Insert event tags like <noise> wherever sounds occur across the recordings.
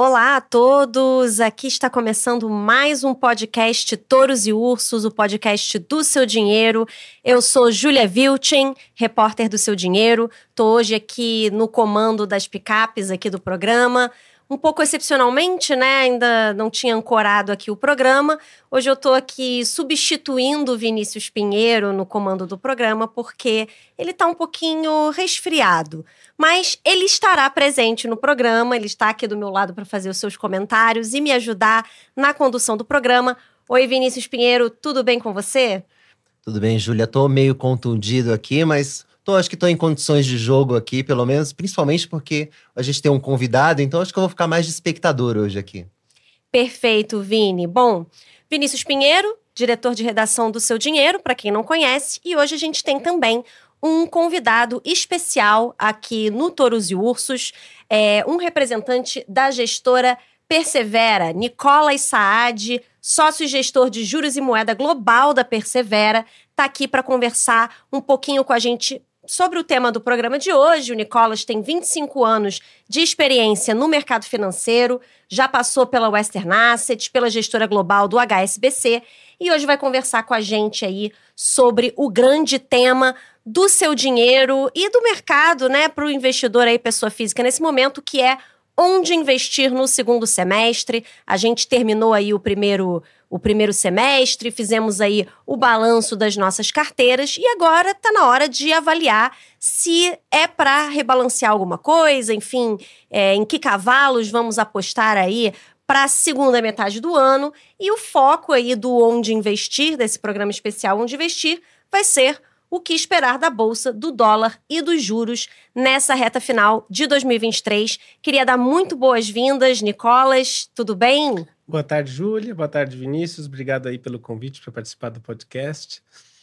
Olá a todos! Aqui está começando mais um podcast Touros e Ursos, o podcast do seu dinheiro. Eu sou Júlia Vilchen, repórter do seu dinheiro. Estou hoje aqui no comando das picapes aqui do programa um pouco excepcionalmente, né? Ainda não tinha ancorado aqui o programa. Hoje eu estou aqui substituindo o Vinícius Pinheiro no comando do programa, porque ele está um pouquinho resfriado. Mas ele estará presente no programa, ele está aqui do meu lado para fazer os seus comentários e me ajudar na condução do programa. Oi, Vinícius Pinheiro, tudo bem com você? Tudo bem, Júlia. Estou meio contundido aqui, mas Tô, acho que estou em condições de jogo aqui, pelo menos, principalmente porque a gente tem um convidado, então acho que eu vou ficar mais de espectador hoje aqui. Perfeito, Vini. Bom, Vinícius Pinheiro, diretor de redação do Seu Dinheiro, para quem não conhece, e hoje a gente tem também um convidado especial aqui no Touros e Ursos, é, um representante da gestora Persevera, Nicolas Saad, sócio e gestor de juros e moeda global da Persevera, está aqui para conversar um pouquinho com a gente sobre o tema do programa de hoje, o Nicolas tem 25 anos de experiência no mercado financeiro, já passou pela Western Asset, pela gestora global do HSBC e hoje vai conversar com a gente aí sobre o grande tema do seu dinheiro e do mercado, né, para o investidor aí, pessoa física nesse momento, que é onde investir no segundo semestre. A gente terminou aí o primeiro o primeiro semestre, fizemos aí o balanço das nossas carteiras e agora está na hora de avaliar se é para rebalancear alguma coisa, enfim, é, em que cavalos vamos apostar aí para a segunda metade do ano. E o foco aí do Onde Investir, desse programa especial Onde Investir, vai ser o que esperar da bolsa, do dólar e dos juros nessa reta final de 2023. Queria dar muito boas-vindas, Nicolas, tudo bem? Boa tarde, Júlia. Boa tarde, Vinícius. Obrigado aí pelo convite para participar do podcast.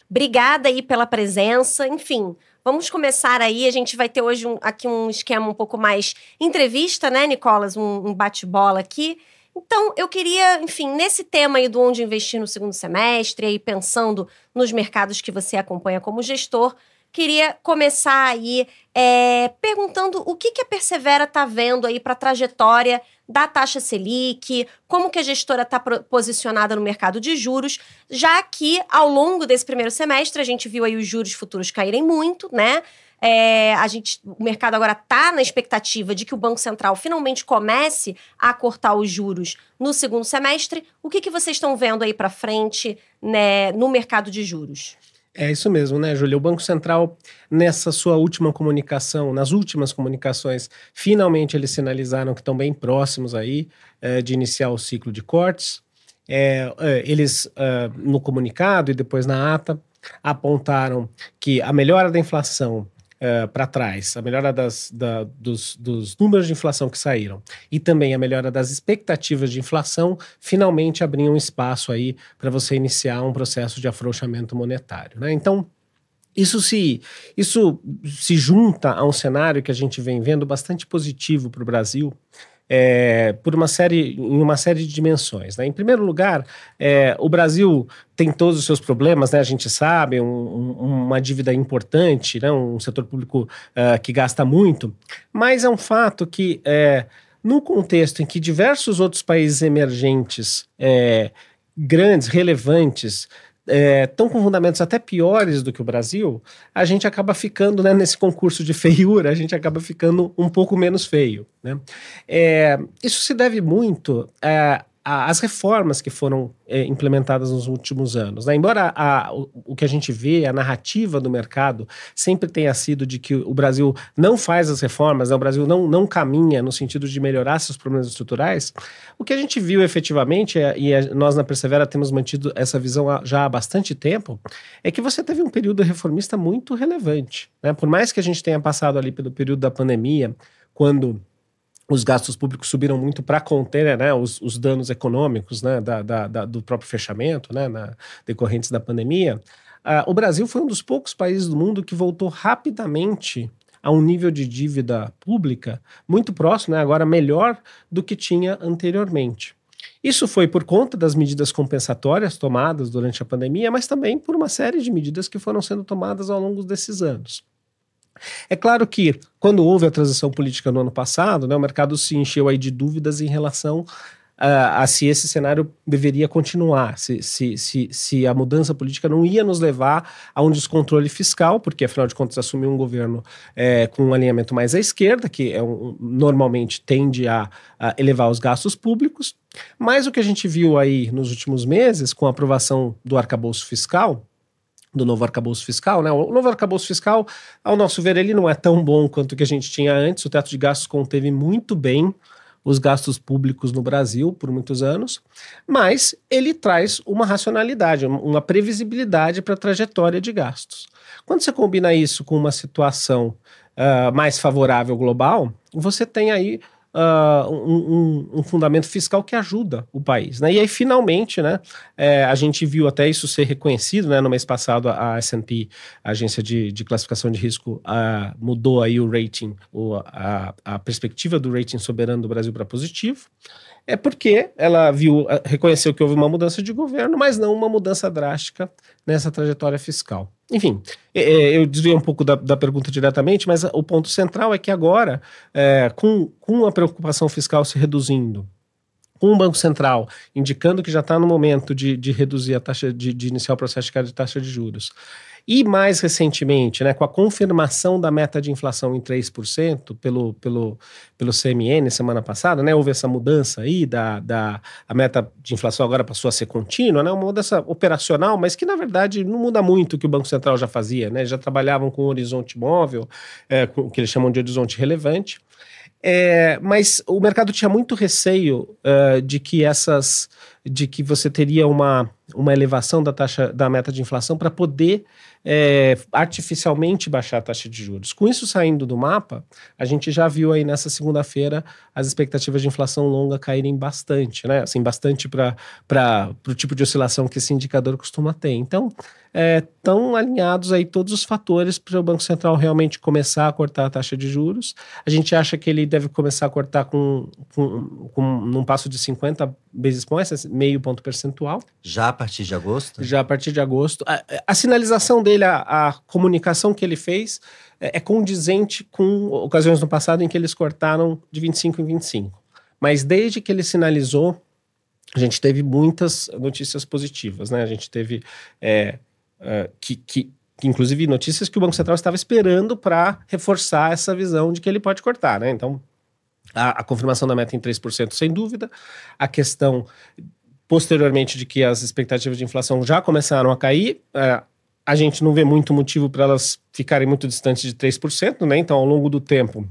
Obrigada aí pela presença. Enfim, vamos começar aí. A gente vai ter hoje um, aqui um esquema um pouco mais entrevista, né, Nicolas? Um, um bate-bola aqui. Então, eu queria, enfim, nesse tema aí do onde investir no segundo semestre, aí pensando nos mercados que você acompanha como gestor, queria começar aí é, perguntando o que, que a Persevera está vendo aí para a trajetória da taxa Selic, como que a gestora está posicionada no mercado de juros, já que ao longo desse primeiro semestre a gente viu aí os juros futuros caírem muito, né? É, a gente, o mercado agora está na expectativa de que o Banco Central finalmente comece a cortar os juros no segundo semestre. O que, que vocês estão vendo aí para frente né, no mercado de juros? É isso mesmo, né, Júlia? O Banco Central, nessa sua última comunicação, nas últimas comunicações, finalmente eles sinalizaram que estão bem próximos aí é, de iniciar o ciclo de cortes. É, é, eles, é, no comunicado e depois na ata, apontaram que a melhora da inflação uh, para trás, a melhora das, da, dos, dos, números de inflação que saíram e também a melhora das expectativas de inflação, finalmente abriam espaço aí para você iniciar um processo de afrouxamento monetário. Né? Então, isso se, isso se junta a um cenário que a gente vem vendo bastante positivo para o Brasil, é, por uma série, em uma série de dimensões. Né? Em primeiro lugar, é, o Brasil tem todos os seus problemas, né? a gente sabe, um, um, uma dívida importante, né? um setor público uh, que gasta muito, mas é um fato que, é, no contexto em que diversos outros países emergentes é, grandes, relevantes, estão é, com fundamentos até piores do que o Brasil, a gente acaba ficando né, nesse concurso de feiura, a gente acaba ficando um pouco menos feio. Né? É, isso se deve muito as reformas que foram é, implementadas nos últimos anos. Né? Embora a, o, o, que a gente vê, a narrativa do mercado, sempre tenha sido de que o Brasil não faz as reformas, né? o Brasil não, não caminha no sentido de melhorar seus problemas estruturais, o que a gente viu efetivamente, é, e é, nós na Persevera temos mantido essa visão já há bastante tempo, é que você teve um período reformista muito relevante. Né? Por mais que a gente tenha passado ali pelo período da pandemia, quando os gastos públicos subiram muito para conter né, os, os, danos econômicos né, da, da, da, do próprio fechamento, né, na, decorrentes da pandemia. Uh, o Brasil foi um dos poucos países do mundo que voltou rapidamente a um nível de dívida pública muito próximo, né, agora melhor do que tinha anteriormente. Isso foi por conta das medidas compensatórias tomadas durante a pandemia, mas também por uma série de medidas que foram sendo tomadas ao longo desses anos. É claro que, quando houve a transição política no ano passado, né, o mercado se encheu aí de dúvidas em relação a, a se esse cenário deveria continuar, se, se, se, se, a mudança política não ia nos levar a um descontrole fiscal, porque afinal de contas assumiu um governo é, com um alinhamento mais à esquerda, que é um, normalmente tende a, a elevar os gastos públicos. Mas o que a gente viu aí nos últimos meses, com a aprovação do arcabouço fiscal, do novo arcabouço fiscal, né? O novo arcabouço fiscal, ao nosso ver, ele não é tão bom quanto o que a gente tinha antes. O teto de gastos conteve muito bem os gastos públicos no Brasil por muitos anos, mas ele traz uma racionalidade, uma previsibilidade para a trajetória de gastos. Quando você combina isso com uma situação uh, mais favorável global, você tem aí uh, um, um, fundamento fiscal que ajuda o país. Né? E aí, finalmente, né, é, a gente viu até isso ser reconhecido. Né? No mês passado, a S&P, a agência de, de classificação de risco, uh, mudou aí o rating, o, a, a perspectiva do rating soberano do Brasil para positivo é porque ela viu, eh, reconheceu que houve uma mudança de governo, mas não uma mudança drástica nessa trajetória fiscal. Enfim, eu desviei um pouco da, da pergunta diretamente, mas o ponto central é que agora, é, com, com a preocupação fiscal se reduzindo, com o Banco Central indicando que já está no momento de, de reduzir a taxa, de, de iniciar o processo de taxa de juros, e mais recentemente, né, com a confirmação da meta de inflação em 3% pelo, pelo, pelo CMN semana passada, né, houve essa mudança aí da, da a meta de inflação agora passou a ser contínua, né, uma mudança operacional, mas que na verdade não muda muito o que o Banco Central já fazia, né, já trabalhavam com horizonte móvel, é, com o que eles chamam de horizonte relevante. É, mas o mercado tinha muito receio uh, de que essas de que você teria uma, uma elevação da taxa da meta de inflação para poder é, artificialmente baixar a taxa de juros. Com isso saindo do mapa, a gente já viu aí nessa segunda-feira as expectativas de inflação longa caírem bastante, né? Assim, bastante para o tipo de oscilação que esse indicador costuma ter. Então, estão é, alinhados aí todos os fatores para o Banco Central realmente começar a cortar a taxa de juros. A gente acha que ele deve começar a cortar com, com, com num passo de 50 basis points, meio ponto percentual. Já a partir de agosto? Já a partir de agosto. A, a sinalização dele, a, a, comunicação que ele fez é, é condizente com ocasiões no passado em que eles cortaram de 25 em 25. Mas desde que ele sinalizou, a gente teve muitas notícias positivas, né? A gente teve é, uh, que, que, inclusive, notícias que o Banco Central estava esperando para reforçar essa visão de que ele pode cortar, né? Então, a, a confirmação da meta em 3%, sem dúvida, a questão posteriormente de que as expectativas de inflação já começaram a cair, uh, a gente não vê muito motivo para elas ficarem muito distantes de 3%, né? Então, ao longo do tempo,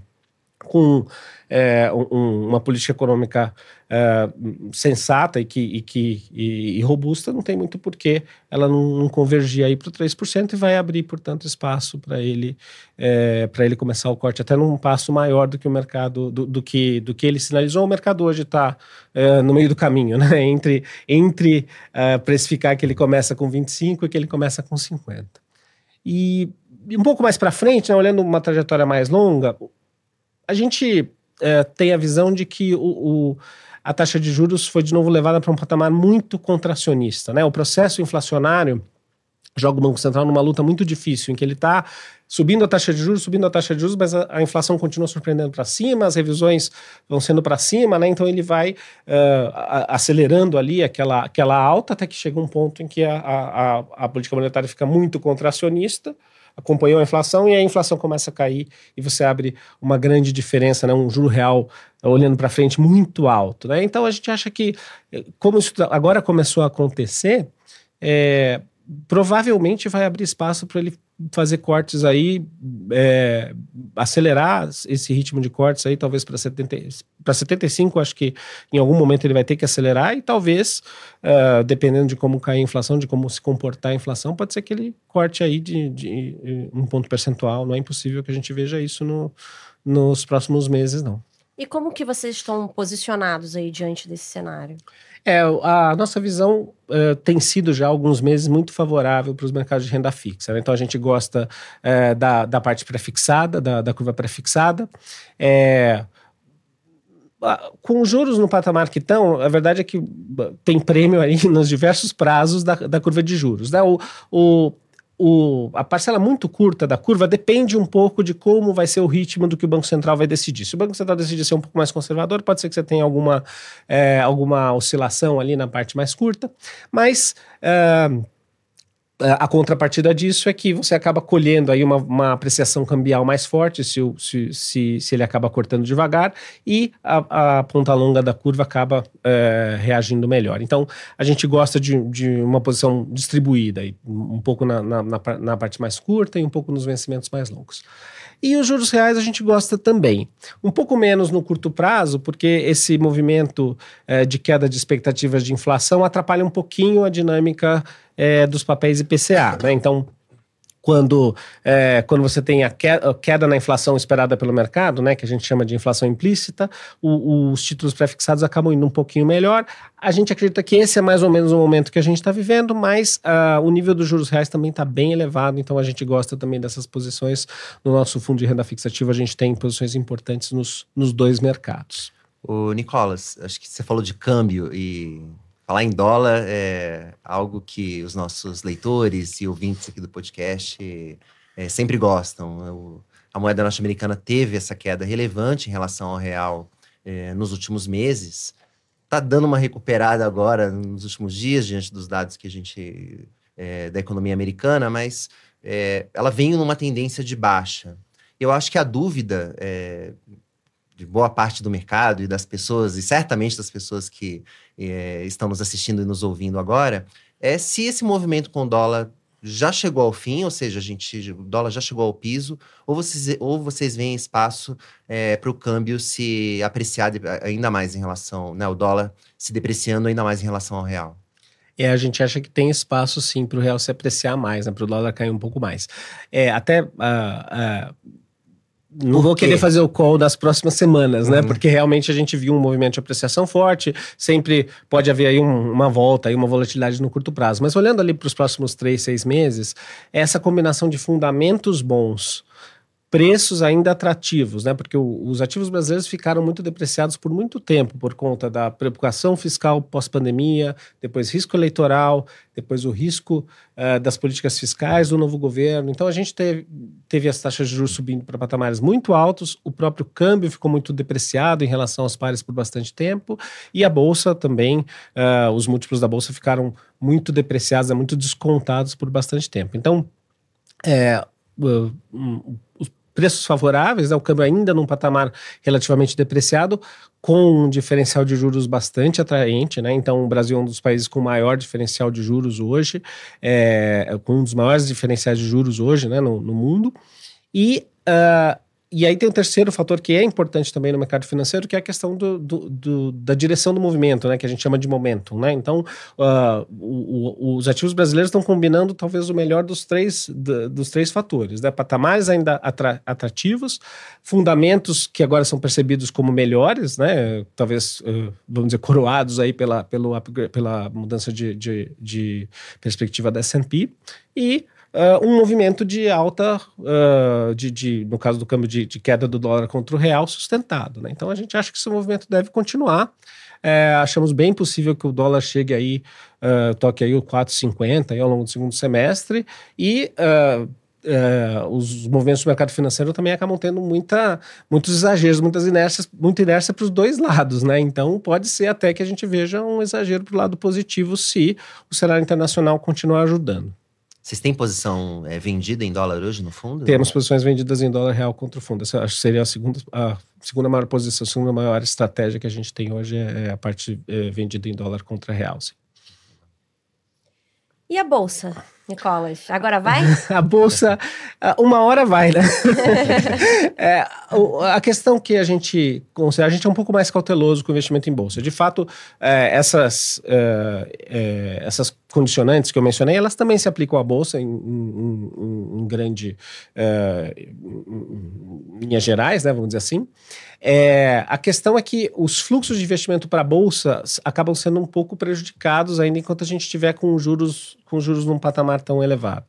com é, um, uma política econômica é, sensata e, que, e, que, e, e, robusta, não tem muito porquê ela não, não convergir aí para o 3% e vai abrir, portanto, espaço para ele, é, para ele começar o corte até num passo maior do que o mercado, do, do que, do que ele sinalizou. O mercado hoje está é, no meio do caminho, <laughs> né? entre, entre uh, precificar que ele começa com 25 e que ele começa com 50. E um pouco mais para frente, né, olhando uma trajetória mais longa, a gente é, tem a visão de que o, o, a taxa de juros foi de novo levada para um patamar muito contracionista. Né? O processo inflacionário joga o Banco Central numa luta muito difícil, em que ele está subindo a taxa de juros, subindo a taxa de juros, mas a, a inflação continua surpreendendo para cima, as revisões vão sendo para cima, né? então ele vai uh, a, acelerando ali aquela, aquela alta até que chega um ponto em que a, a, a política monetária fica muito contracionista, acompanhou a inflação e a inflação começa a cair e você abre uma grande diferença, né? um juro real olhando para frente muito alto. Né? Então a gente acha que, eh, como isso agora começou a acontecer, é, provavelmente vai abrir espaço para ele fazer cortes aí, é, acelerar esse ritmo de cortes aí, talvez para 75, acho que em algum momento ele vai ter que acelerar e talvez, uh, dependendo de como cair a inflação, de como se comportar a inflação, pode ser que ele corte aí de, de um ponto percentual. Não é impossível que a gente veja isso no, nos próximos meses, não. E como que vocês estão posicionados aí diante desse cenário? É, a nossa visão uh, tem sido já há alguns meses muito favorável para os mercados de renda fixa. Né? Então a gente gosta uh, da, da parte pré-fixada, da, da curva pré-fixada. É, com juros no patamar que estão, a verdade é que tem prêmio aí <laughs> nos diversos prazos da, da curva de juros. Né? O, o, o, a parcela muito curta da curva depende um pouco de como vai ser o ritmo do que o Banco Central vai decidir. Se o Banco Central decidir ser um pouco mais conservador, pode ser que você tenha alguma, é, alguma oscilação ali na parte mais curta, mas. É, a contrapartida disso é que você acaba colhendo aí uma, uma apreciação cambial mais forte se, se, se, se, ele acaba cortando devagar e a, a ponta longa da curva acaba é, reagindo melhor. Então, a gente gosta de, de uma posição distribuída, um pouco na, na, na parte mais curta e um pouco nos vencimentos mais longos. E os juros reais a gente gosta também. Um pouco menos no curto prazo, porque esse movimento é, de queda de expectativas de inflação atrapalha um pouquinho a dinâmica é, dos papéis IPCA. Né? Então, quando, é, quando você tem a queda na inflação esperada pelo mercado, né, que a gente chama de inflação implícita, o, os títulos prefixados acabam indo um pouquinho melhor. A gente acredita que esse é mais ou menos o momento que a gente está vivendo, mas uh, o nível dos juros reais também está bem elevado, então a gente gosta também dessas posições. No nosso fundo de renda fixativa, a gente tem posições importantes nos, nos dois mercados. O Nicolas, acho que você falou de câmbio e Falar em dólar é algo que os nossos leitores e ouvintes aqui do podcast é, sempre gostam. a moeda norte-americana teve essa queda relevante em relação ao real é, nos últimos meses. Está dando uma recuperada agora nos últimos dias, diante dos dados que a gente é, da economia americana, mas é, ela vem numa tendência de baixa. Eu acho que a dúvida é, de boa parte do mercado e das pessoas, e certamente das pessoas que é, estão nos assistindo e nos ouvindo agora, é se esse movimento com dólar já chegou ao fim, ou seja, a gente, o dólar já chegou ao piso, ou vocês, ou vocês veem espaço é, para o câmbio se apreciar ainda mais em relação, né, o dólar se depreciando ainda mais em relação ao real? É, a gente acha que tem espaço sim para o real se apreciar mais, né, para o dólar cair um pouco mais. É, até uh, uh, não vou querer fazer o call das próximas semanas, né? uhum. Porque realmente a gente viu um movimento de apreciação forte, sempre pode haver aí um, uma volta, aí uma volatilidade no curto prazo. Mas olhando ali para os próximos três, seis meses, essa combinação de fundamentos bons preços ainda atrativos, né? Porque o, os ativos brasileiros ficaram muito depreciados por muito tempo por conta da preocupação fiscal pós-pandemia, depois risco eleitoral, depois o risco uh, das políticas fiscais do novo governo. Então a gente teve, teve as taxas de juros subindo para patamares muito altos, o próprio câmbio ficou muito depreciado em relação aos pares por bastante tempo e a bolsa também, uh, os múltiplos da bolsa ficaram muito depreciados, muito descontados por bastante tempo. Então, é, preços favoráveis, né, o câmbio ainda num patamar relativamente depreciado, com um diferencial de juros bastante atraente, né? Então, o Brasil é um dos países com maior diferencial de juros hoje, é, com um dos maiores diferenciais de juros hoje, né, no, no mundo. E uh, e aí tem um terceiro fator que é importante também no mercado financeiro, que é a questão do, do, do da direção do movimento, né? Que a gente chama de momentum, né? Então, uh, o, o, os ativos brasileiros estão combinando talvez o melhor dos três, dos três fatores, né? Patamares ainda atra, atrativos, fundamentos que agora são percebidos como melhores, né? Talvez, uh, vamos dizer, coroados aí pela, pelo, pela mudança de, de, de perspectiva da S&P e uh, um movimento de alta, uh, de, de, no caso do câmbio de, de, queda do dólar contra o real, sustentado. Né? Então a gente acha que esse movimento deve continuar. É, achamos bem possível que o dólar chegue aí, uh, toque aí o 4,50 aí ao longo do segundo semestre e Uh, os movimentos do mercado financeiro também acabam tendo muita, muitos exageros, muitas inércias, muita inércia para os dois lados, né? Então pode ser até que a gente veja um exagero para o lado positivo se o cenário internacional continuar ajudando. Vocês têm posição é, vendida em dólar hoje no fundo? Temos posições vendidas em dólar real contra o fundo. Essa acho que seria a segunda, a segunda maior posição, a segunda maior estratégia que a gente tem hoje é, é a parte é, vendida em dólar contra real. Sim. E a bolsa, Nicolas? Agora vai? <laughs> a bolsa, uma hora vai, né? <laughs> é, a questão que a gente considera, a gente é um pouco mais cauteloso com o investimento em bolsa. De fato, é, essas, é, é essas condicionantes que eu mencionei, elas também se aplicam à bolsa em, em, em grande, é, em linhas gerais, né? Vamos dizer assim. É, a questão é que os fluxos de investimento para a Bolsa acabam sendo um pouco prejudicados ainda enquanto a gente estiver com juros, com juros num patamar tão elevado.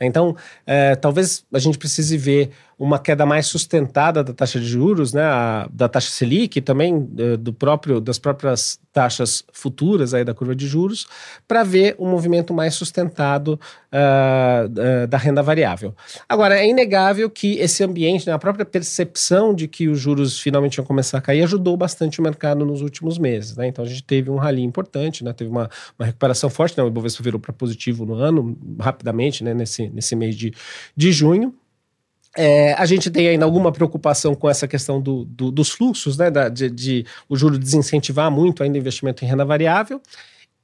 Então, é, talvez a gente precise ver uma queda mais sustentada da taxa de juros, né, a, da taxa Selic, também é, do próprio, das próprias taxas futuras aí da curva de juros, para ver um movimento mais sustentado uh, da renda variável. Agora, é inegável que esse ambiente, né, a própria percepção de que os juros finalmente iam começar a cair, ajudou bastante o mercado nos últimos meses. Né? Então, a gente teve um rally importante, né, teve uma, uma recuperação forte, né, o Ibovespa virou para positivo no ano, rapidamente, né, nesse, nesse mês de, de junho. É, a gente tem ainda alguma preocupação com essa questão do, do, dos fluxos, né, da, de, de, o juro desincentivar muito ainda o investimento em renda variável.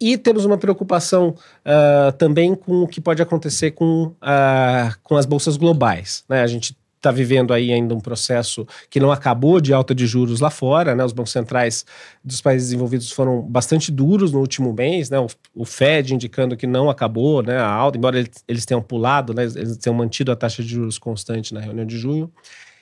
E temos uma preocupação uh, também com o que pode acontecer com, uh, com as bolsas globais. Né? A gente está vivendo aí ainda um processo que não acabou de alta de juros lá fora, né? Os bancos centrais dos países desenvolvidos foram bastante duros no último mês, né? O, o Fed indicando que não acabou, né? A alta, embora eles, eles tenham pulado, né? Eles tenham mantido a taxa de juros constante na reunião de junho.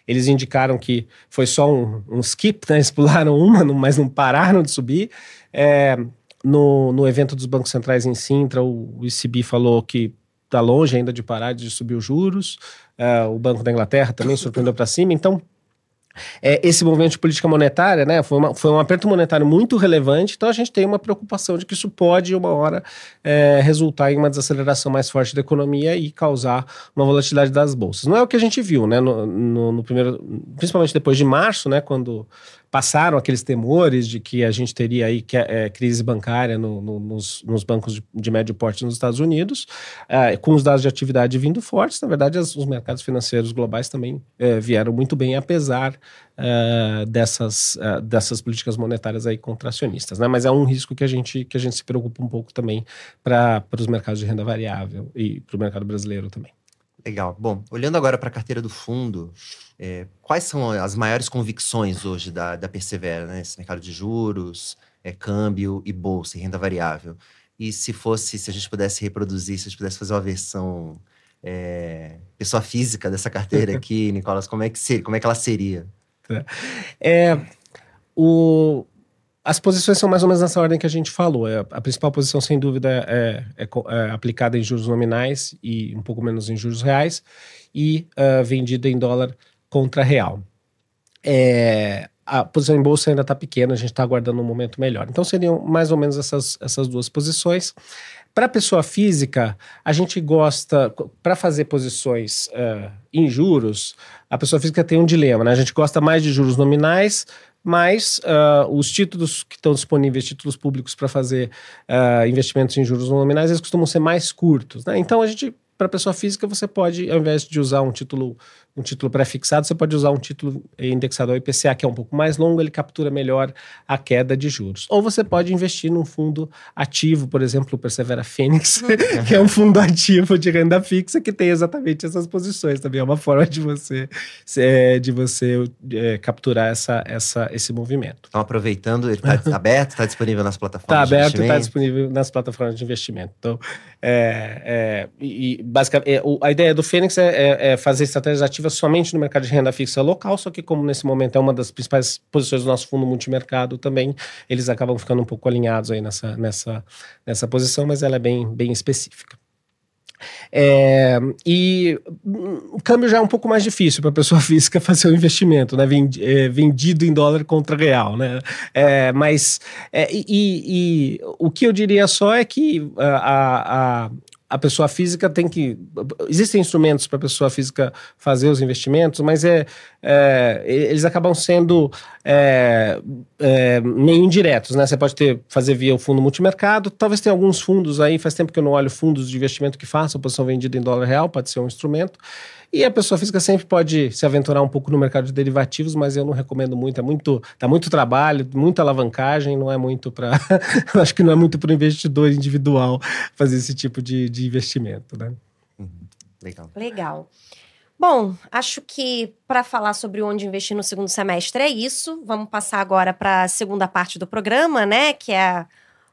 Eles indicaram que foi só um, um skip, né? Eles pularam uma, mas não pararam de subir. É, no, no evento dos bancos centrais em Sintra, o, o ECB falou que está longe ainda de parar de subir os juros. Uh, o Banco da Inglaterra também surpreendeu para cima. Então, é, esse movimento de política monetária né, foi, uma, foi um aperto monetário muito relevante, então a gente tem uma preocupação de que isso pode, uma hora, é, resultar em uma desaceleração mais forte da economia e causar uma volatilidade das bolsas. Não é o que a gente viu, né, no, no, no primeiro, principalmente depois de março, né, quando passaram aqueles temores de que a gente teria aí que, é, crise bancária no, no, nos, nos, bancos de, de, médio porte nos Estados Unidos, é, com os dados de atividade vindo fortes, na verdade as, os mercados financeiros globais também é, vieram muito bem, apesar dessas, dessas políticas monetárias aí contracionistas, né? Mas é um risco que a gente, que a gente se preocupa um pouco também para os mercados de renda variável e para o mercado brasileiro também. Legal. Bom, olhando agora para a carteira do fundo, é, quais são as maiores convicções hoje da, da Persevera, né? Esse mercado de juros, é, câmbio e bolsa, e renda variável. E se fosse, se a gente pudesse reproduzir, se a gente pudesse fazer uma versão é, pessoa física dessa carteira <laughs> aqui, Nicolas, como é que seria, como é que ela seria? É, o, as posições são mais ou menos nessa ordem que a gente falou. É, a principal posição, sem dúvida, é, é, é, aplicada em juros nominais e um pouco menos em juros reais, e uh, vendida em dólar contra real. É, a posição em bolsa ainda está pequena, a gente está aguardando um momento melhor. Então seriam mais ou menos essas, essas duas posições. Para pessoa física, a gente gosta, para fazer posições uh, em juros, a pessoa física tem um dilema, né? A gente gosta mais de juros nominais, mas uh, os títulos que estão disponíveis, títulos públicos para fazer uh, investimentos em juros nominais, eles costumam ser mais curtos. Né? Então, a gente, para pessoa física, você pode, ao invés de usar um título um título pré-fixado, você pode usar um título indexado ao IPCA, que é um pouco mais longo, ele captura melhor a queda de juros. Ou você pode investir num fundo ativo, por exemplo, o Persevera uhum. <laughs> que é um fundo ativo de renda fixa que tem exatamente essas posições. Também é uma forma de você, de você é, capturar essa, essa, esse movimento. Então, aproveitando, ele está aberto, está disponível nas plataformas Está aberto, está disponível nas plataformas de investimento. Então, é, é, e, basicamente, é, a ideia do Fênix é, é, é fazer estratégias ativas ativa somente no mercado de renda fixa local, só que como nesse momento é uma das principais posições do nosso fundo multimercado também, eles acabam ficando um pouco alinhados aí nessa, nessa, nessa posição, mas ela é bem, bem específica. É, e o câmbio já é um pouco mais difícil para a pessoa <laughs> física fazer o investimento, né? É, vendido em dólar contra real, né? É, mas é, e, e, o que eu diria só é que a, a, a pessoa física tem que. Existem instrumentos para a pessoa física fazer os investimentos, mas é, é eles acabam sendo é, é, meio indiretos, né? Você pode ter, fazer via o fundo multimercado, talvez tenha alguns fundos aí, faz tempo que eu não olho fundos de investimento que façam posição vendida em dólar real, pode ser um instrumento. E a pessoa física sempre pode se aventurar um pouco no mercado de derivativos, mas eu não recomendo muito. É muito, dá muito trabalho, muita alavancagem, não é muito para. <laughs> acho que não é muito para o investidor individual fazer esse tipo de, de investimento, né? Uhum. Legal. Legal. Bom, acho que para falar sobre onde investir no segundo semestre é isso. Vamos passar agora para a segunda parte do programa, né? Que é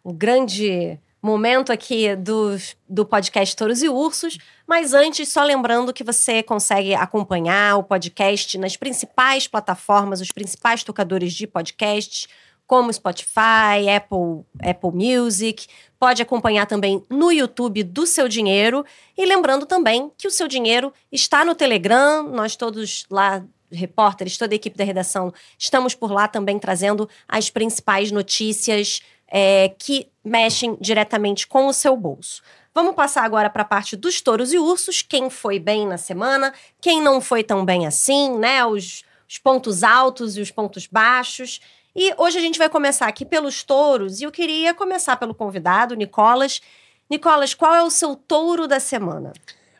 o grande momento aqui do, do podcast Touros e Ursos. Mas antes, só lembrando que você consegue acompanhar o podcast nas principais plataformas, os principais tocadores de podcasts, como Spotify, Apple, Apple Music. Pode acompanhar também no YouTube do Seu Dinheiro. E lembrando também que o Seu Dinheiro está no Telegram. Nós todos lá repórteres, toda a equipe da redação, estamos por lá também trazendo as principais notícias é, que mexem diretamente com o seu bolso. Vamos passar agora para a parte dos touros e ursos. Quem foi bem na semana, quem não foi tão bem assim, né? Os, os pontos altos e os pontos baixos. E hoje a gente vai começar aqui pelos touros e eu queria começar pelo convidado, Nicolas. Nicolas, qual é o seu touro da semana?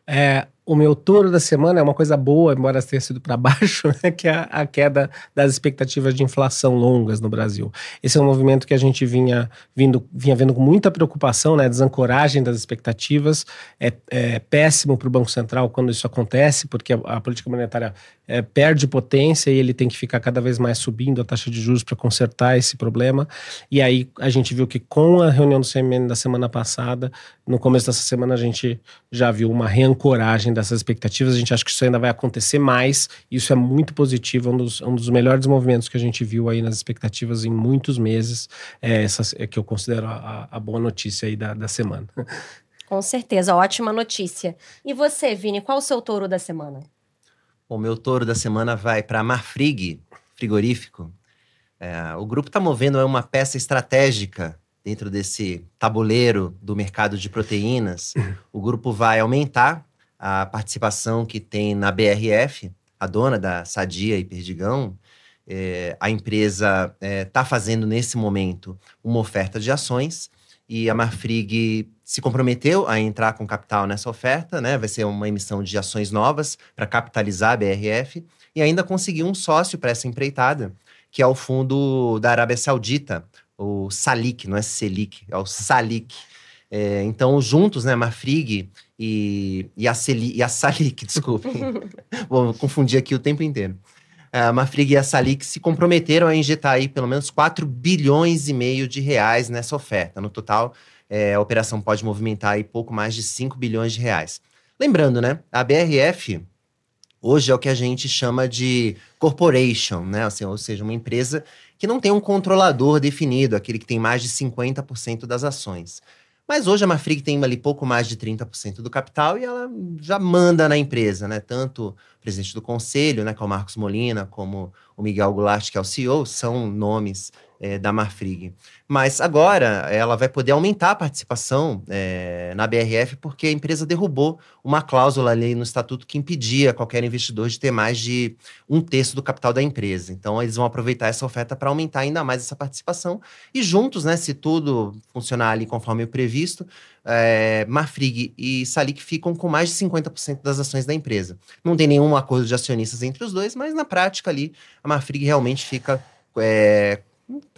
É, o meu touro da semana é uma coisa boa, embora tenha sido para <laughs> baixo, né, que é a, queda das expectativas de inflação longas no Brasil. Esse é um movimento que a gente vinha, vindo, vinha vendo com muita preocupação, né, desancoragem das expectativas. É, é péssimo para o Banco Central quando isso acontece, porque a, a política monetária é, perde potência e ele tem que ficar cada vez mais subindo a taxa de juros para consertar esse problema. E aí a gente viu que com a reunião do CMN da semana passada, no começo dessa semana a gente já viu uma reancoragem dessas expectativas. A gente acha que isso ainda vai acontecer mais. Isso é muito positivo, é um dos, um dos melhores movimentos que a gente viu aí nas expectativas em muitos meses. É essa é que eu considero a, a boa notícia aí da, da semana. Com certeza, ótima notícia. E você, Vini, qual o seu touro da semana? O meu touro da semana vai para Marfrig, frigorífico. É, o grupo está movendo uma peça estratégica dentro desse tabuleiro do mercado de proteínas. <laughs> O grupo vai aumentar a participação que tem na BRF, a dona da Sadia e Perdigão, é, a empresa está é, tá fazendo nesse momento uma oferta de ações e a Marfrig se comprometeu a entrar com capital nessa oferta, né? Vai ser uma emissão de ações novas para capitalizar a BRF e ainda conseguiu um sócio para essa empreitada, que é o fundo da Arábia Saudita, o Salik, não é Selic, é o Salik. É, então, juntos, né, Marfrig e, e, a, Celi, e a Salik. <laughs> Vou confundir aqui o tempo inteiro. A Marfrig e a Salik se comprometeram a injetar aí pelo menos 4 bilhões e meio de reais nessa oferta. No total, é, a operação pode movimentar aí pouco mais de 5 bilhões de reais. Lembrando, né, a BRF hoje é o que a gente chama de corporation, né? Assim, ou seja, uma empresa que não tem um controlador definido, aquele que tem mais de 50% das ações. Mas hoje a Marfrig tem ali pouco mais de 30% do capital e ela já manda na empresa, né? Tanto o presidente do conselho, né, que é o Marcos Molina, como o Miguel Goulart, que é o CEO, são nomes é, da Marfrig. Mas agora ela vai poder aumentar a participação é, na BRF porque a empresa derrubou uma cláusula ali no estatuto que impedia qualquer investidor de ter mais de um terço do capital da empresa. Então eles vão aproveitar essa oferta para aumentar ainda mais essa participação e juntos, né, se tudo funcionar ali conforme o previsto, é, Marfrig e Salik ficam com mais de 50% das ações da empresa. Não tem nenhum acordo de acionistas entre os dois, mas na prática ali a Marfrig realmente fica é,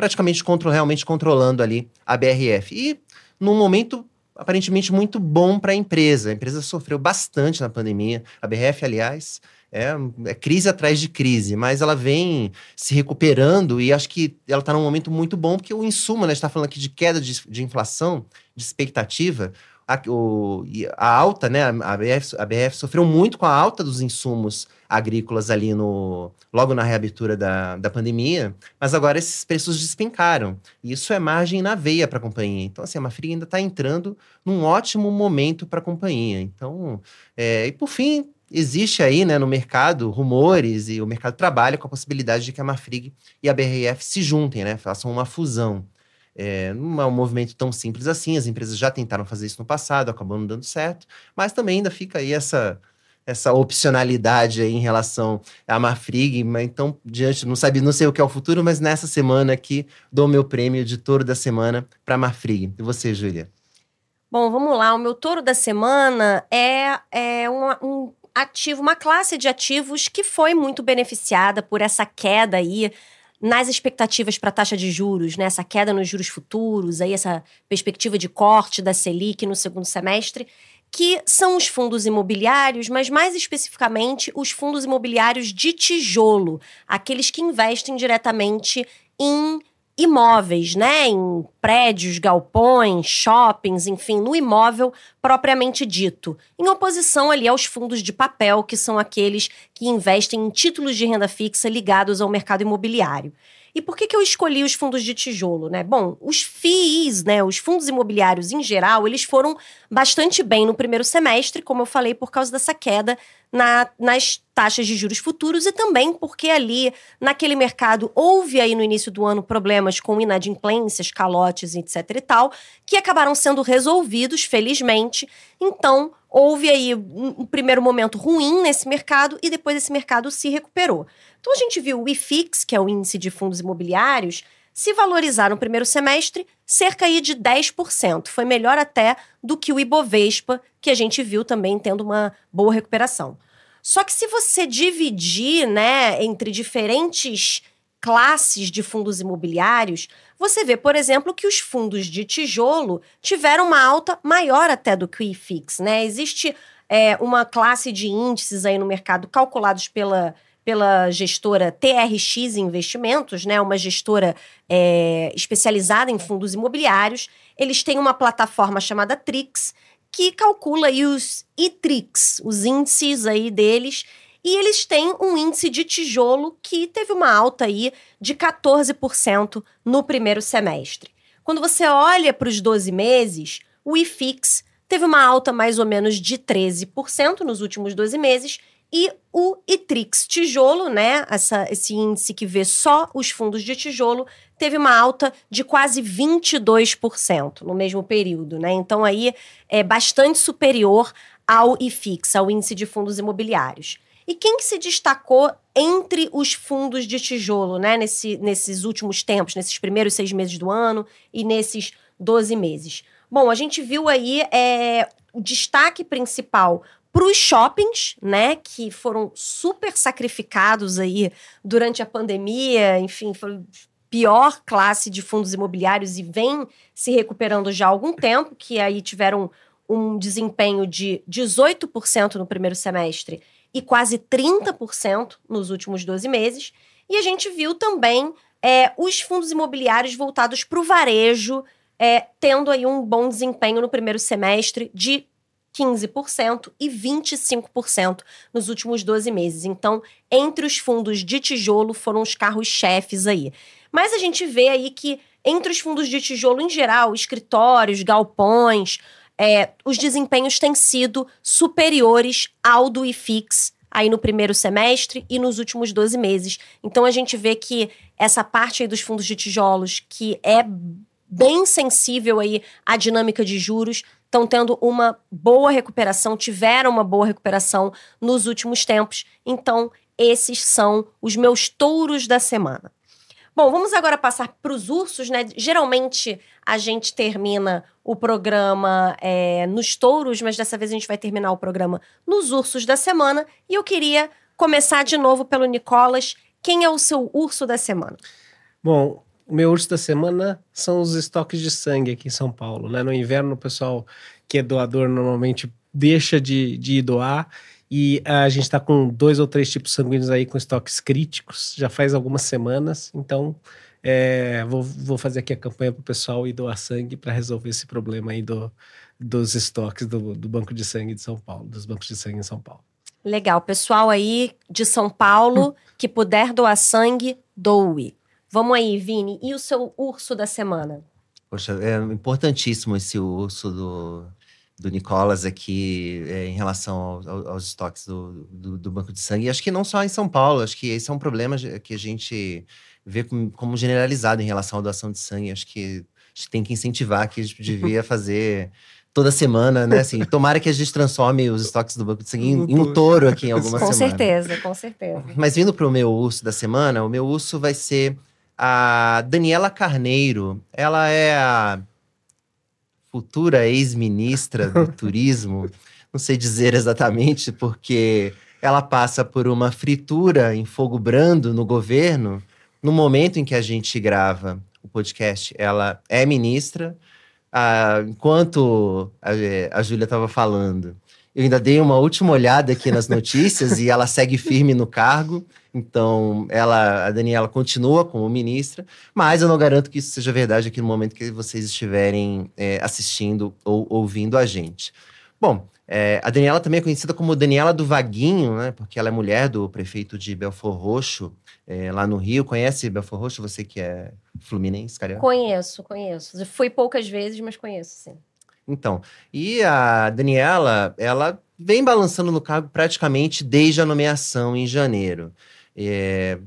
praticamente contro realmente controlando ali a BRF. E num momento aparentemente muito bom para a empresa. A empresa sofreu bastante na pandemia. A BRF, aliás, é, é, crise atrás de crise, mas ela vem se recuperando e acho que ela está num momento muito bom, porque o insumo, né, a gente está falando aqui de queda de, de inflação, de expectativa, a, o, a alta, né, a BF, a BF sofreu muito com a alta dos insumos agrícolas ali no logo na reabertura da, da pandemia, mas agora esses preços despencaram. E isso é margem na veia para a companhia. Então, assim, a Mafrig ainda está entrando num ótimo momento para a companhia. Então, é, e por fim, existe aí né, no mercado rumores e o mercado trabalha com a possibilidade de que a Mafrig e a BRF se juntem, né, façam uma fusão. É, não é um movimento tão simples assim, as empresas já tentaram fazer isso no passado, acabou não dando certo, mas também ainda fica aí essa, essa opcionalidade aí em relação à Marfrig, mas então, diante, não sabe, não sei o que é o futuro, mas nessa semana aqui dou meu prêmio de touro da semana para Marfrig. E você, Júlia? Bom, vamos lá. O meu touro da semana é, é um ativo, uma classe de ativos que foi muito beneficiada por essa queda aí nas expectativas para a taxa de juros, né? essa queda nos juros futuros, aí essa perspectiva de corte da Selic no segundo semestre, que são os fundos imobiliários, mas mais especificamente os fundos imobiliários de tijolo, aqueles que investem diretamente em imóveis, né? Em prédios, galpões, shoppings, enfim, no imóvel propriamente dito, em oposição ali aos fundos de papel, que são aqueles que investem em títulos de renda fixa ligados ao mercado imobiliário. E por que, que eu escolhi os fundos de tijolo, né? Bom, os FIIs, né, os fundos imobiliários em geral, eles foram bastante bem no primeiro semestre, como eu falei, por causa dessa queda na, nas taxas de juros futuros e também porque ali, naquele mercado, houve aí no início do ano problemas com inadimplências, calotes, etc e tal, que acabaram sendo resolvidos, felizmente. Então, houve aí um, um primeiro momento ruim nesse mercado e depois esse mercado se recuperou. Então a gente viu o IFIX, que é o índice de fundos imobiliários, se valorizar no primeiro semestre cerca aí de 10%. Foi melhor até do que o Ibovespa, que a gente viu também tendo uma boa recuperação. Só que se você dividir, né, entre diferentes classes de fundos imobiliários, você vê, por exemplo, que os fundos de tijolo tiveram uma alta maior até do que o IFIX, né? Existe é, uma classe de índices aí no mercado calculados pela pela gestora TRX Investimentos, né, uma gestora é, especializada em fundos imobiliários. Eles têm uma plataforma chamada Trix, que calcula os ITRIX, os índices aí deles, e eles têm um índice de tijolo que teve uma alta aí de 14% no primeiro semestre. Quando você olha para os 12 meses, o IFIX teve uma alta mais ou menos de 13% nos últimos 12 meses e o ITRIX tijolo, né, essa, esse índice que vê só os fundos de tijolo, teve uma alta de quase 22% no mesmo período, né? Então aí é bastante superior ao IFIX, ao índice de fundos imobiliários. E quem que se destacou entre os fundos de tijolo, né, nesse, nesses últimos tempos, nesses primeiros seis meses do ano e nesses 12 meses? Bom, a gente viu aí é, o destaque principal para os shoppings, né, que foram super sacrificados aí durante a pandemia, enfim, foi pior classe de fundos imobiliários e vem se recuperando já há algum tempo, que aí tiveram um desempenho de 18% no primeiro semestre e quase 30% nos últimos 12 meses. E a gente viu também é, os fundos imobiliários voltados para o varejo, é, tendo aí um bom desempenho no primeiro semestre de 15% e 25% nos últimos 12 meses. Então, entre os fundos de tijolo foram os carros-chefes aí. Mas a gente vê aí que entre os fundos de tijolo em geral, escritórios, galpões, é, os desempenhos têm sido superiores ao do IFIX aí no primeiro semestre e nos últimos 12 meses. Então a gente vê que essa parte aí dos fundos de tijolos que é bem sensível aí à dinâmica de juros, estão tendo uma boa recuperação, tiveram uma boa recuperação nos últimos tempos. Então, esses são os meus touros da semana. Bom, vamos agora passar para os ursos, né? Geralmente a gente termina o programa é, nos touros, mas dessa vez a gente vai terminar o programa nos ursos da semana. E eu queria começar de novo pelo Nicolas. Quem é o seu urso da semana? Bom, o meu urso da semana são os estoques de sangue aqui em São Paulo. Né? No inverno, o pessoal que é doador normalmente deixa de, de ir doar. E a gente está com dois ou três tipos sanguíneos aí com estoques críticos, já faz algumas semanas. Então, é, vou, vou fazer aqui a campanha para o pessoal ir doar sangue para resolver esse problema aí do, dos estoques do, do Banco de Sangue de São Paulo, dos bancos de sangue em São Paulo. Legal. Pessoal aí de São Paulo <clears throat> que puder doar sangue, doe. Vamos aí, Vini. E o seu urso da semana? Poxa, é importantíssimo esse urso do, do Nicolas aqui é, em relação ao, aos estoques do, do, do, Banco de Sangue. E acho que não só em São Paulo, acho que esse é um problema que a gente vê como, como generalizado em relação à doação de sangue. Acho que a gente tem que incentivar, que a gente devia <laughs> fazer toda semana, né? Assim, tomara que a gente transforme os estoques do Banco de Sangue em, em um touro aqui em alguma com semana. Com certeza, com certeza. Mas vindo para o meu urso da semana, o meu urso vai ser a Daniela Carneiro, ela é a futura ex-ministra do <laughs> turismo. Não sei dizer exatamente, porque ela passa por uma fritura em fogo brando no governo. No momento em que a gente grava o podcast, ela é ministra. Ah, enquanto a, a Júlia estava falando, Eu ainda dei uma última olhada aqui nas notícias e ela segue firme no cargo. Então, ela, a Daniela continua como ministra, mas eu não garanto que isso seja verdade aqui no momento que vocês estiverem é, assistindo ou ouvindo a gente. Bom, é, a Daniela também é conhecida como Daniela do Vaguinho, né? Porque ela é mulher do prefeito de Belfor Roxo, é, lá no Rio. Conhece Belfor Roxo? Você que é fluminense, carioca? Conheço, conheço. Fui poucas vezes, mas conheço, sim. Então, e a Daniela, ela vem balançando no cargo praticamente desde a nomeação em janeiro. É,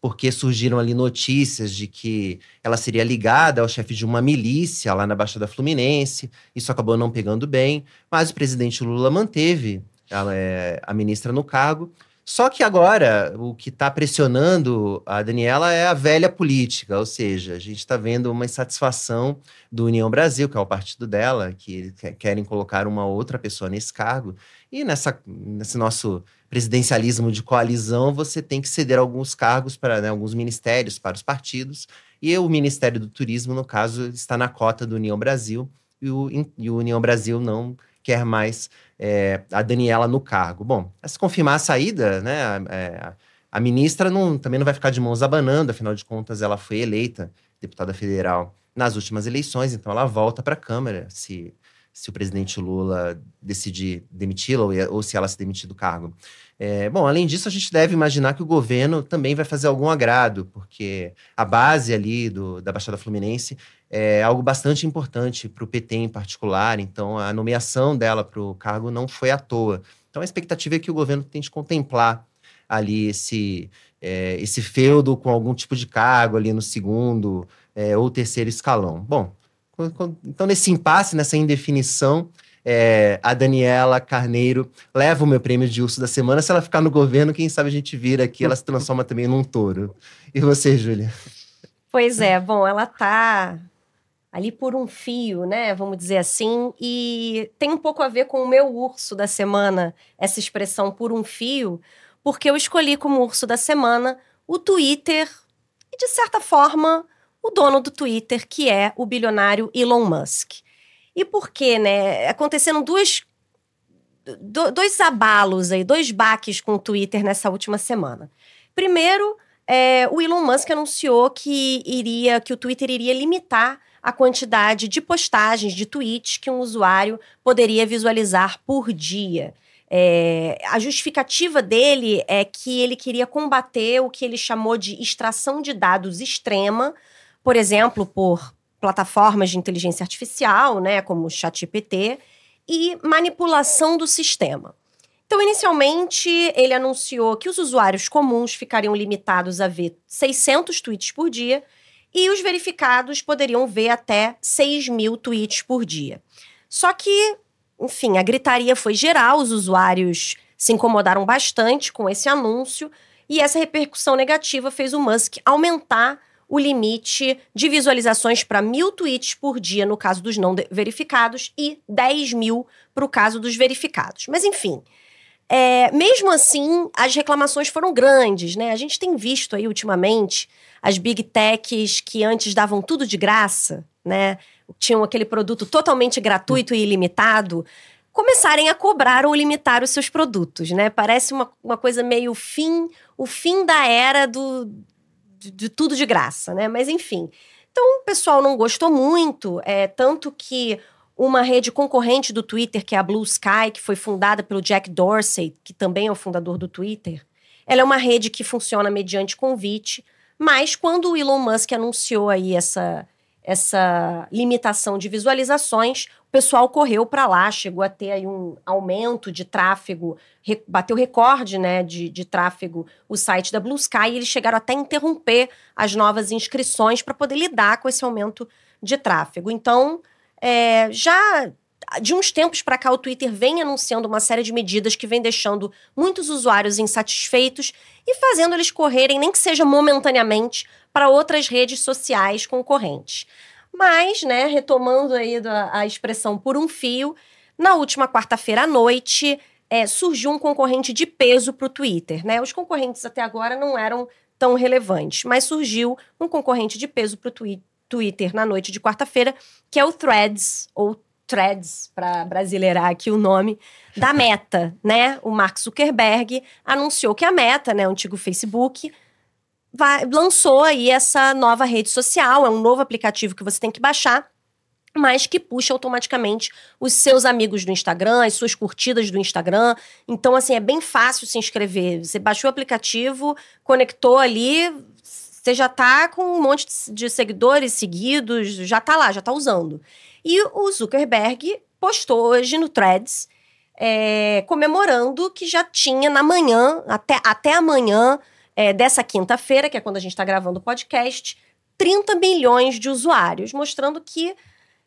porque surgiram ali notícias de que ela seria ligada ao chefe de uma milícia lá na Baixada Fluminense. Isso acabou não pegando bem, mas o presidente Lula manteve ela, é, a ministra no cargo. Só que agora o que está pressionando a Daniela é a velha política, ou seja, a gente está vendo uma insatisfação do União Brasil, que é o partido dela, que querem colocar uma outra pessoa nesse cargo. E nessa, nesse nosso presidencialismo de coalizão, você tem que ceder alguns cargos para né, alguns ministérios para os partidos. E o Ministério do Turismo, no caso, está na cota do União Brasil, e o, e o União Brasil não quer mais é, a Daniela no cargo. Bom, se confirmar a saída, né, é, a ministra não, também não vai ficar de mãos abanando, afinal de contas, ela foi eleita deputada federal nas últimas eleições, então ela volta para a Câmara se, se o presidente Lula decidir demiti-la ou, ou, se ela se demitir do cargo. É, bom, além disso, a gente deve imaginar que o governo também vai fazer algum agrado, porque a base ali do, da Baixada Fluminense é algo bastante importante para o PT em particular, então a nomeação dela para o cargo não foi à toa. Então a expectativa é que o governo tente contemplar ali esse, é, esse feudo com algum tipo de cargo ali no segundo é, ou terceiro escalão. Bom, então nesse impasse, nessa indefinição, é, a Daniela Carneiro leva o meu prêmio de urso da semana. Se ela ficar no governo, quem sabe a gente vira aqui, ela se transforma também num touro. E você, Júlia? Pois é, bom, ela tá ali por um fio, né? Vamos dizer assim, e tem um pouco a ver com o meu urso da semana, essa expressão por um fio, porque eu escolhi como urso da semana o Twitter e, de certa forma, o dono do Twitter, que é o bilionário Elon Musk. E por quê, né? Aconteceram duas, dois abalos aí, dois baques com o Twitter nessa última semana. Primeiro, é, o Elon Musk anunciou que iria, que o Twitter iria limitar a quantidade de postagens de tweets que um usuário poderia visualizar por dia. É, a justificativa dele é que ele queria combater o que ele chamou de extração de dados extrema, por exemplo, por plataformas de inteligência artificial, né, como o ChatGPT, e manipulação do sistema. Então, inicialmente, ele anunciou que os usuários comuns ficariam limitados a ver 600 tweets por dia e os verificados poderiam ver até 6 mil tweets por dia. Só que, enfim, a gritaria foi geral, os usuários se incomodaram bastante com esse anúncio e essa repercussão negativa fez o Musk aumentar o limite de visualizações para mil tweets por dia no caso dos não verificados e 10 mil para o caso dos verificados. Mas enfim, é, mesmo assim, as reclamações foram grandes, né? A gente tem visto aí ultimamente as big techs que antes davam tudo de graça, né? Tinham aquele produto totalmente gratuito e ilimitado, começarem a cobrar ou limitar os seus produtos, né? Parece uma, uma coisa meio fim, o fim da era do, de, de tudo de graça, né? Mas enfim. Então o pessoal não gostou muito, é, tanto que uma rede concorrente do Twitter, que é a Blue Sky, que foi fundada pelo Jack Dorsey, que também é o fundador do Twitter, ela é uma rede que funciona mediante convite, mas quando o Elon Musk anunciou aí essa, essa limitação de visualizações, o pessoal correu para lá, chegou a ter aí um aumento de tráfego, bateu recorde né, de, de tráfego o site da Blue Sky, e eles chegaram até a interromper as novas inscrições para poder lidar com esse aumento de tráfego. Então, é, já de uns tempos para cá, o Twitter vem anunciando uma série de medidas que vem deixando muitos usuários insatisfeitos e fazendo eles correrem, nem que seja momentaneamente, para outras redes sociais concorrentes. Mas, né, retomando aí a, expressão por um fio, na última quarta-feira à noite é, surgiu um concorrente de peso para o Twitter. Né? Os concorrentes até agora não eram tão relevantes, mas surgiu um concorrente de peso para o Twitter na noite de quarta-feira, que é o Threads, ou Threads, para brasileirar aqui o nome, da Meta, né? O Mark Zuckerberg anunciou que a Meta, né, o antigo Facebook, vai, lançou aí essa nova rede social, é um novo aplicativo que você tem que baixar, mas que puxa automaticamente os seus amigos do Instagram, as suas curtidas do Instagram. Então, assim, é bem fácil se inscrever. Você baixou o aplicativo, conectou ali, você já tá com um monte de seguidores seguidos, já tá lá, já tá usando. E o Zuckerberg postou hoje no Threads, é, comemorando que já tinha na manhã, até, até amanhã é, dessa quinta-feira, que é quando a gente está gravando o podcast, 30 milhões de usuários, mostrando que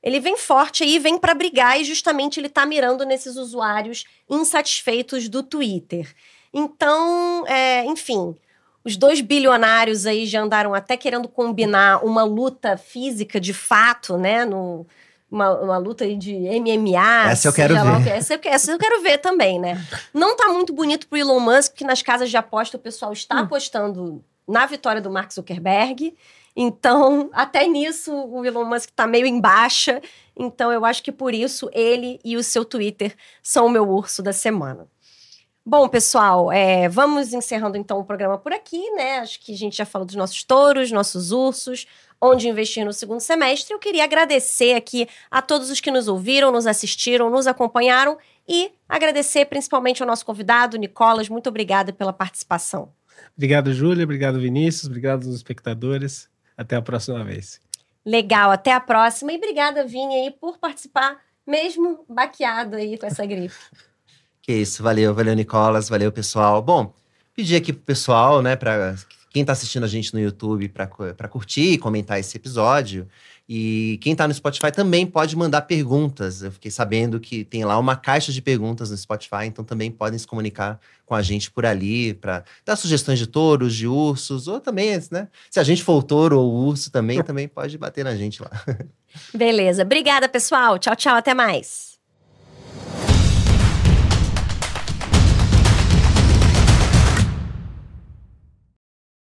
ele vem forte aí, vem para brigar e justamente ele está mirando nesses usuários insatisfeitos do Twitter. Então, é, enfim, os dois bilionários aí já andaram até querendo combinar uma luta física de fato, né? No, uma, uma luta de MMA. Essa eu quero ver. Essa, essa, eu quero ver também, né? Não tá muito bonito pro Elon Musk, que nas casas de aposta o pessoal está hum. apostando na vitória do Mark Zuckerberg. Então, <laughs> até nisso, o Elon Musk tá meio em baixa. Então, eu acho que por isso ele e o seu Twitter são o meu urso da semana. Bom, pessoal, é, vamos encerrando então o programa por aqui, né? Acho que a gente já falou dos nossos touros, nossos ursos, onde investir no segundo semestre. Eu queria agradecer aqui a todos os que nos ouviram, nos assistiram, nos acompanharam e agradecer principalmente ao nosso convidado, Nicolas. Muito obrigada pela participação. Obrigado, Júlia. Obrigado, Vinícius. Obrigado aos espectadores. Até a próxima vez. Legal, até a próxima. E obrigada, Vini, aí, por participar, mesmo baqueado aí com essa gripe. Que isso, valeu, valeu, Nicolas, valeu, pessoal. Bom, pedir aqui pro pessoal, né, para quem está assistindo a gente no YouTube para curtir e comentar esse episódio. E quem está no Spotify também pode mandar perguntas. Eu fiquei sabendo que tem lá uma caixa de perguntas no Spotify, então também podem se comunicar com a gente por ali para dar sugestões de touros, de ursos, ou também, né? Se a gente for touro ou urso também, também pode bater na gente lá. <laughs> Beleza. Obrigada, pessoal. Tchau, tchau. Até mais.